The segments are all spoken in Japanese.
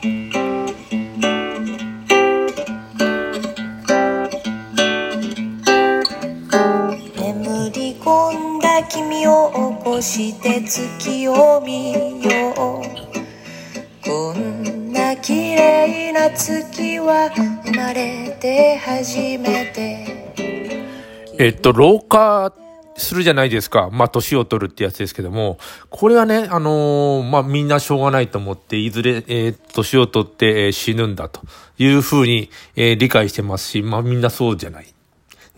眠り込んだ君を起こして月を見よう。こんな綺麗な月は生まれて初めて。えっと、老化するじゃないですか。まあ、年を取るってやつですけども、これはね、あのーまあ、みんなしょうがないと思って、いずれ、えー年を取って、えー死ぬんだというふうに、えー理解してますし、まあ、みんなそうじゃない。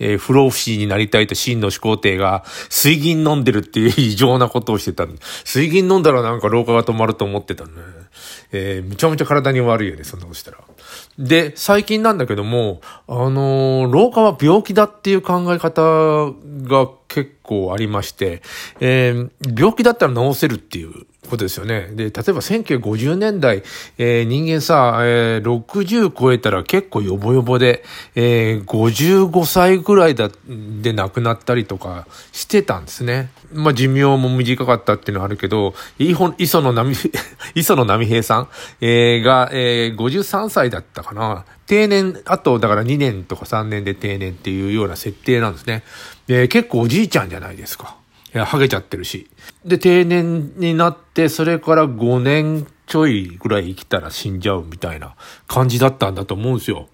えー不老不死になりたいと真の始皇帝が水銀飲んでるっていう異常なことをしてた水銀飲んだらなんか老化が止まると思ってたね。えーむちゃむちゃ体に悪いよね、そんなことしたら。で、最近なんだけども、あのー老化は病気だっていう考え方が結構ありまして、えー病気だったら治せるっていうことですよね。で、例えば1950年代、えー人間さ、えー60超えたら結構ヨボヨボで、えー55歳ぐらいだで亡くなったりとかしてたんですね。まあ寿命も短かったっていうのはあるけど、いほ磯野波、磯野波平さん、えーが、えー53歳だったかな。定年、あと、だから2年とか3年で定年っていうような設定なんですね。で結構おじいちゃんじゃないですか。いや、ハゲちゃってるし。で、定年になって、それから5年ちょいぐらい生きたら死んじゃうみたいな感じだったんだと思うんですよ。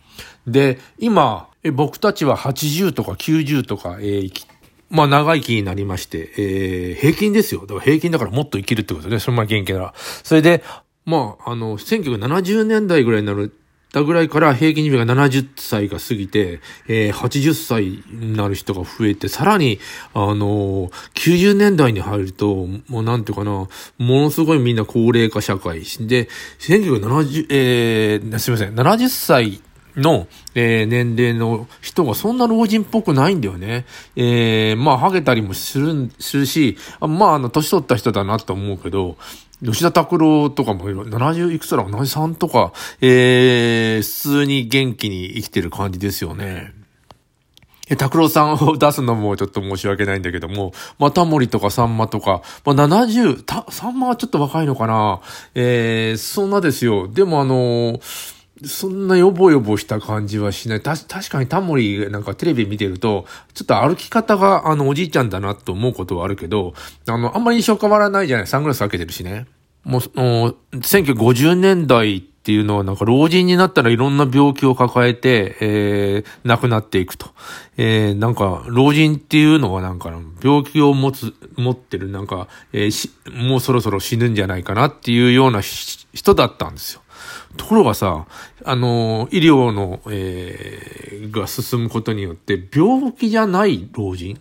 で、今、え僕たちは80とか90とか、えー生き、まあ長生きになりまして、えー平均ですよ。だから平均だからもっと生きるってことね。そのまま元気なら。それで、まあ、あの、1970年代ぐらいになる、たぐらいから平均寿命が70歳が過ぎて、えー80歳になる人が増えて、さらに、あのー90年代に入ると、もうなんていうかな、ものすごいみんな高齢化社会。で、1970、えー、すみません、70歳の、えー年齢の人がそんな老人っぽくないんだよね。えーまあ、ハゲたりもする、するし、あまあ、あの、年取った人だなと思うけど、吉田拓郎とかも70いくつだろう、73とか、えー、普通に元気に生きてる感じですよね。え、拓郎さんを出すのもちょっと申し訳ないんだけども、まあ、タモリとかさんまとか、まあ、70、た、さんまはちょっと若いのかなえー、そんなですよ。でもあのーそんなヨボヨボした感じはしない。た、確かにタモリなんかテレビ見てると、ちょっと歩き方があのおじいちゃんだなと思うことはあるけど、あの、あんまり印象変わらないじゃないサングラスかけてるしね。もう、もう1950年代っていうのはなんか老人になったらいろんな病気を抱えて、えー、亡くなっていくと。えー、なんか、老人っていうのはなんか、病気を持つ、持ってるなんか、えーし、もうそろそろ死ぬんじゃないかなっていうような人だったんですよ。ところがさ、あの、医療の、えーが進むことによって、病気じゃない老人？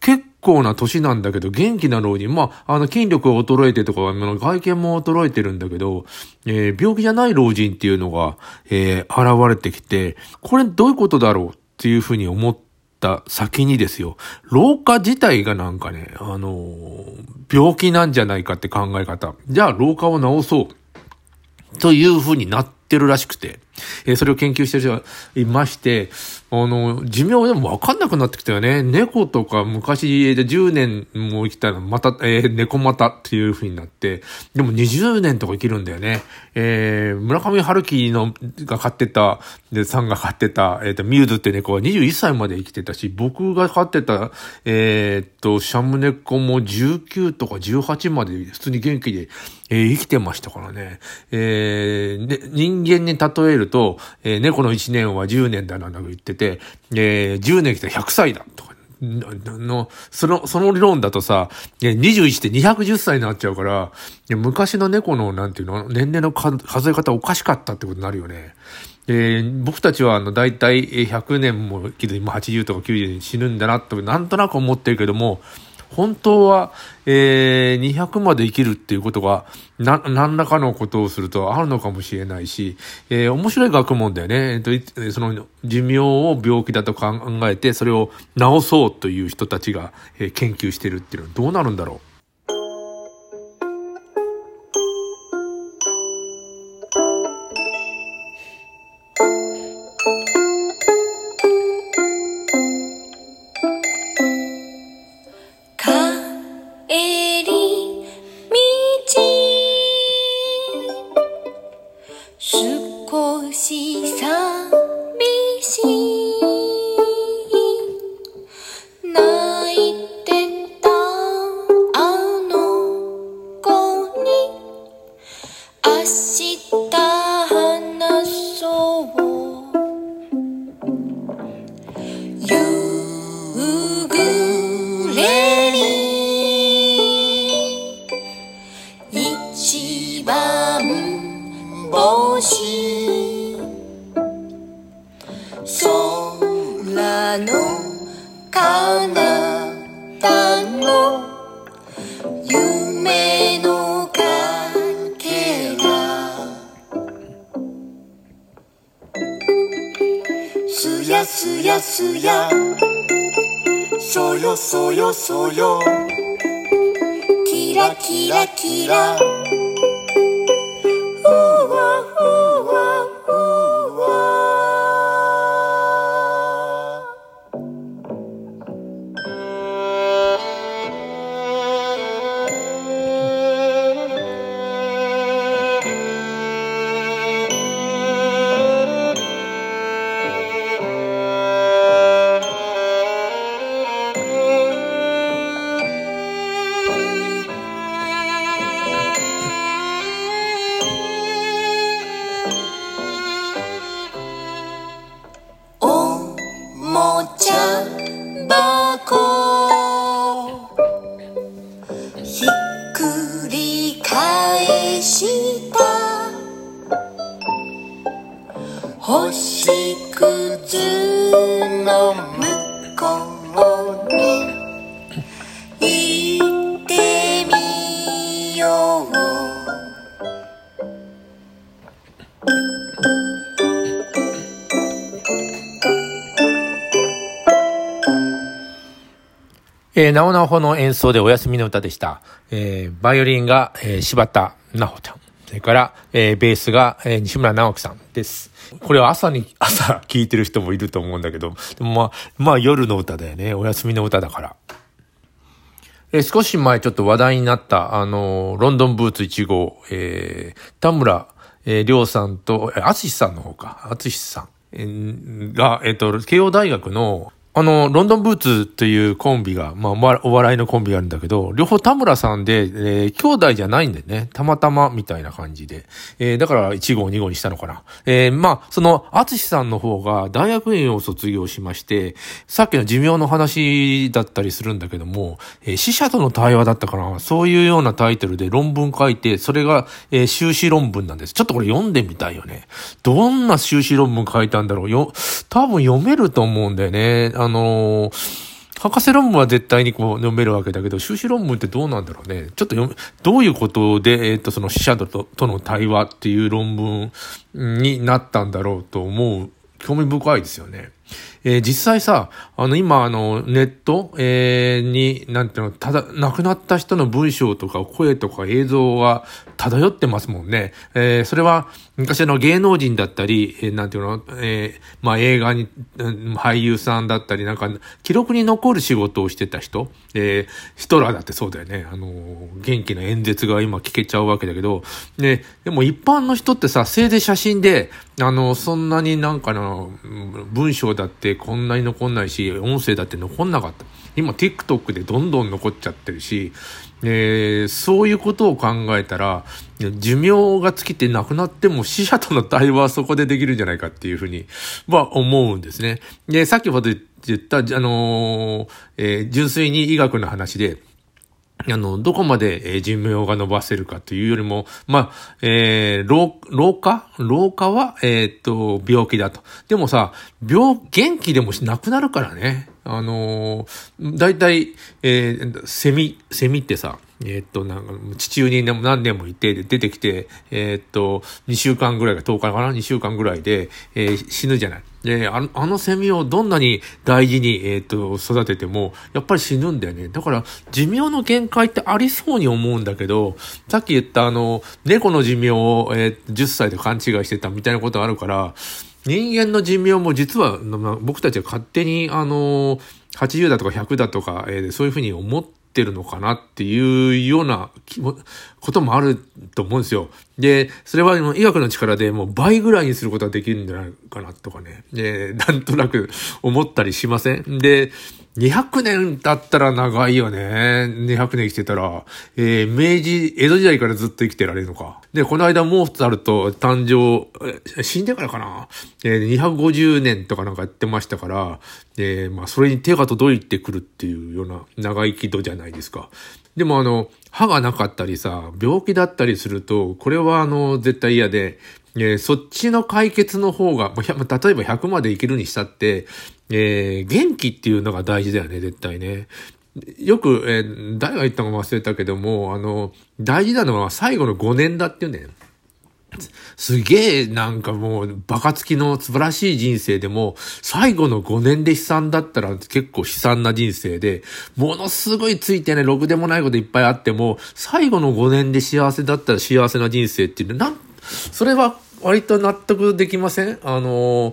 結構な年なんだけど、元気な老人？まあ、あの、筋力が衰えてとか、外見も衰えてるんだけど、えー病気じゃない老人っていうのが、えー現れてきて、これどういうことだろうっていうふうに思った先にですよ、老化自体がなんかね、あの病気なんじゃないかって考え方。じゃあ、老化を治そう。というふうになってるらしくて、えーそれを研究してる人がいまして、あの、寿命でもわかんなくなってきたよね。猫とか昔で10年も生きたらまた、えー猫またっていうふうになって、でも20年とか生きるんだよね。えー村上春樹のが飼ってた、で、さんが飼ってた、えっ、と、ミューズって猫は21歳まで生きてたし、僕が飼ってた、えっ、と、シャム猫も19とか18まで普通に元気で、えー生きてましたからね。えーで人間に例えると、とえー猫の1年は10年だなんだ言ってて、えー10年来たら100歳だとか。のの、その、その理論だとさ、え21って210歳になっちゃうから、いや昔の猫の、なんていうの、年齢の数え方おかしかったってことになるよね。えー僕たちはあの大体えー100年も生きる今80とか90で死ぬんだなとなんとなく思ってるけども本当は、えー200まで生きるっていうことがな何らかのことをするとあるのかもしれないし、えー面白い学問だよね、えっとその寿命を病気だと考えてそれを治そうという人たちが、えー研究してるっていうのはどうなるんだろう？少し寂しい。やすや。そよそよそよ。キラキラキラ。星屑の向こうに行ってみようえー、なおなほの演奏でお休みの歌でした。えー、バイオリンが、えー、柴田なほちゃん。それから、えー、ベースが、えー、西村直樹さんです。これは朝に、朝聴いてる人もいると思うんだけど、でもまあ、まあ夜の歌だよね。お休みの歌だから。えー少し前ちょっと話題になった、あのーロンドンブーツ1号、えー田村、えー、亮さんと、えー、淳さんの方か、淳さん、が、えっ、と、慶応大学の、あの、ロンドンブーツというコンビが、まあ、お笑いのコンビがあるんだけど、両方田村さんで、えー兄弟じゃないんでね、たまたまみたいな感じで。えーだから1号2号にしたのかな。えーまあ、その、淳さんの方が大学院を卒業しまして、さっきの寿命の話だったりするんだけども、えー死者との対話だったかな。そういうようなタイトルで論文書いて、それが、えー修士論文なんです。ちょっとこれ読んでみたいよね。どんな修士論文書いたんだろうよ。多分読めると思うんだよね。あのー博士論文は絶対にこう読めるわけだけど、修士論文ってどうなんだろうね。ちょっと読、どういうことで、えっ、と、その死者ととの対話っていう論文になったんだろうと思う。興味深いですよね。えー実際さ、あの、今、あの、ネット、えーに、なんていうの、ただ、亡くなった人の文章とか声とか映像が漂ってますもんね。えーそれは、昔の芸能人だったり、えーなんていうの、えーまあ、映画に、俳優さんだったり、なんか、記録に残る仕事をしてた人、えーヒトラーだってそうだよね。あの、元気な演説が今聞けちゃうわけだけど、ね、でも一般の人ってさ、せいで写真で、あの、そんなになんかの、文章だってこんなに残んないし、音声だって残んなかった。今 TikTok でどんどん残っちゃってるし、えーそういうことを考えたら、寿命が尽きて亡くなっても死者との対話はそこでできるんじゃないかっていうふうには思うんですね。で、さっきほど言った、あのーえー純粋に医学の話で、あの、どこまで、えー寿命が伸ばせるかというよりも、まあ、えー老、化？老化は、えーっと、病気だと。でもさ、病、元気でもしなくなるからね。あのー、大体、えーセミ、セミってさ、えーっと、なんか、地中に何年もいて、出てきて、えーっと、2週間ぐらいか10日かな ?2 週間ぐらいで、えー死ぬじゃない。で、あの、あのセミをどんなに大事に、えっ、と、育てても、やっぱり死ぬんだよね。だから、寿命の限界ってありそうに思うんだけど、さっき言ったあの、猫の寿命を、えー10歳で勘違いしてたみたいなことあるから、人間の寿命も実は、僕たちは勝手に、あの、80だとか100だとか、えーそういうふうに思ってってるのかなっていうようなこともあると思うんですよ。で、それは医学の力でもう倍ぐらいにすることができるんじゃないかなとかね。で、なんとなく思ったりしません？で、200年経ったら長いよね。200年生きてたら。えー、明治、江戸時代からずっと生きてられるのか。で、この間モーツァルト誕生、死んでからかな。えー、250年とかなんかやってましたから、えー、まあ、それに手が届いてくるっていうような長生き度じゃないですか。でもあの、歯がなかったりさ、病気だったりすると、これはあの、絶対嫌で、えー、そっちの解決の方が、例えば100まで生きるにしたって、えー、元気っていうのが大事だよね、絶対ね。よく、えー、誰が言ったか忘れたけども、あの、大事なのは最後の5年だっていうね。すげえなんかもうバカつきの素晴らしい人生でも最後の5年で悲惨だったら結構悲惨な人生でものすごいついてねろくでもないこといっぱいあっても最後の5年で幸せだったら幸せな人生っていうのなんそれは割と納得できません？あの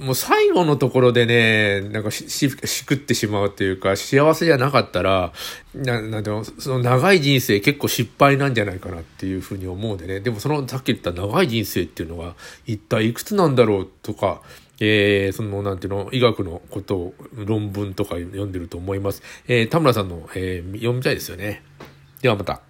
もう最後のところでね、なんかし、し、しくってしまうというか、幸せじゃなかったら、な、なんでも、その長い人生結構失敗なんじゃないかなっていうふうに思うんでね。でもその、さっき言った長い人生っていうのが、一体いくつなんだろうとか、えー、その、なんていうの、医学のことを、論文とか読んでると思います。えー、田村さんの、えー、読みたいですよね。ではまた。